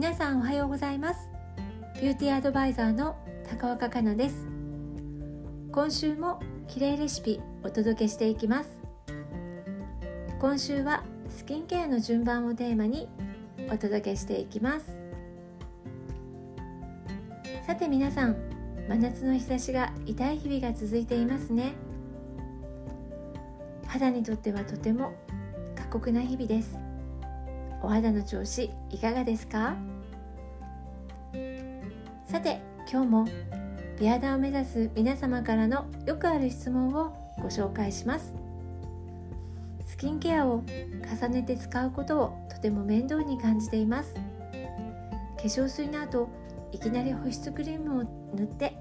皆さんおはようございます。ビューティーアドバイザーの高岡香奈です。今週も綺麗レシピお届けしていきます。今週はスキンケアの順番をテーマにお届けしていきます。さて皆さん真夏の日差しが痛い日々が続いていますね。肌にとってはとても過酷な日々です。お肌の調子いかがですか？さて今日も美肌を目指す皆様からのよくある質問をご紹介します。スキンケアを重ねて使うことをとても面倒に感じています。化粧水の後いきなり保湿クリームを塗って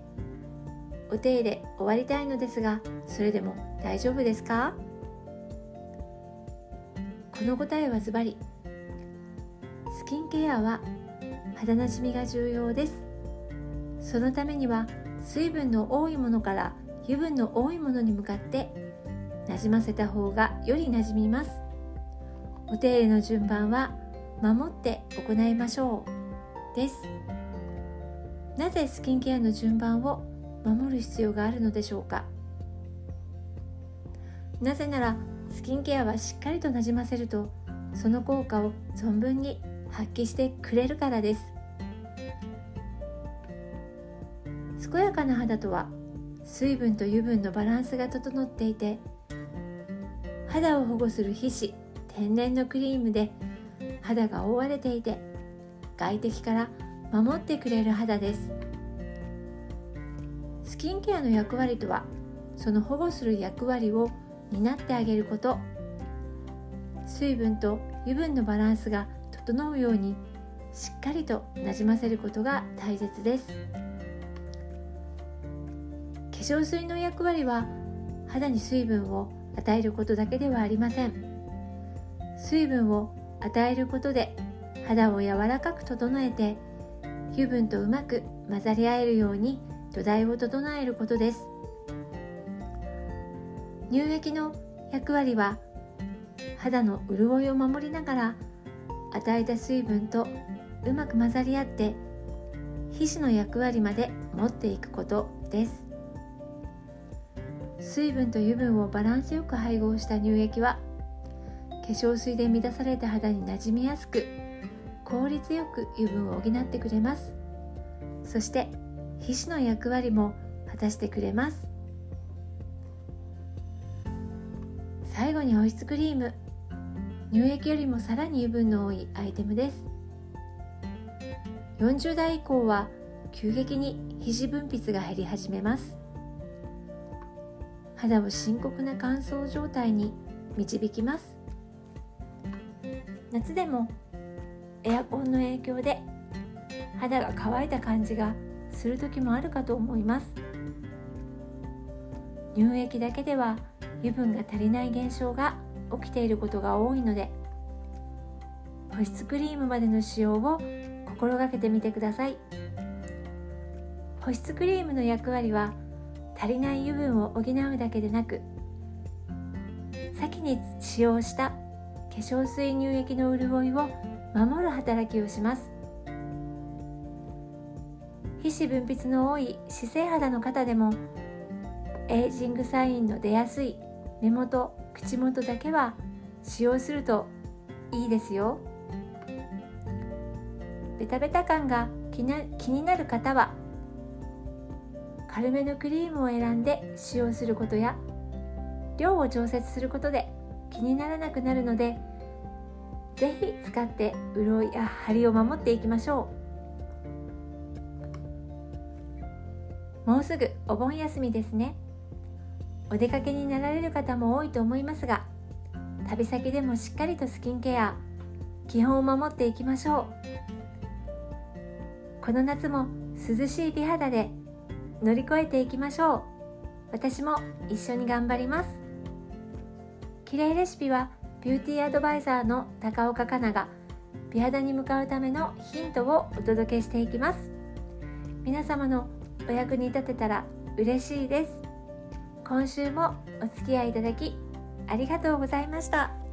お手入れ終わりたいのですがそれでも大丈夫ですか？この答えはズバリキンケアは肌なじみが重要です。そのためには水分の多いものから油分の多いものに向かってなじませた方がよりなじみます。お手入れの順番は守って行いましょうです。なぜスキンケアの順番を守る必要があるのでしょうか。なぜならスキンケアはしっかりとなじませるとその効果を存分に発揮してくれるからです。健やかな肌とは水分と油分のバランスが整っていて肌を保護する皮脂天然のクリームで肌が覆われていて外敵から守ってくれる肌です。スキンケアの役割とはその保護する役割を担ってあげること。水分と油分のバランスが整うようにしっかりとなじませることが大切です。化粧水の役割は肌に水分を与えることだけではありません。水分を与えることで肌を柔らかく整えて油分とうまく混ざり合えるように土台を整えることです。乳液の役割は肌の潤いを守りながら与えた水分とうまく混ざり合って皮脂の役割まで持っていくことです。水分と油分をバランスよく配合した乳液は化粧水で満たされた肌になじみやすく効率よく油分を補ってくれます。そして皮脂の役割も果たしてくれます。最後に保湿クリーム。乳液よりもさらに油分の多いアイテムです。40代以降は急激に皮脂分泌が減り始めます。肌を深刻な乾燥状態に導きます。夏でもエアコンの影響で肌が乾いた感じがする時もあるかと思います。乳液だけでは油分が足りない現象が起きていることが多いので保湿クリームまでの使用を心がけてみてください。保湿クリームの役割は足りない油分を補うだけでなく先に使用した化粧水乳液の潤いを守る働きをします。皮脂分泌の多い姿勢肌の方でもエイジングサインの出やすい目元口元だけは使用するといいですよ。ベタベタ感が気になる方は軽めのクリームを選んで使用することや量を調節することで気にならなくなるのでぜひ使って潤いや張りを守っていきましょう。もうすぐお盆休みですね。お出かけになられる方も多いと思いますが旅先でもしっかりとスキンケア基本を守っていきましょう。この夏も涼しい美肌で乗り越えていきましょう。私も一緒に頑張ります。綺麗レシピはビューティーアドバイザーの高岡香奈が美肌に向かうためのヒントをお届けしていきます。皆様のお役に立てたら嬉しいです。今週もお付き合いいただきありがとうございました。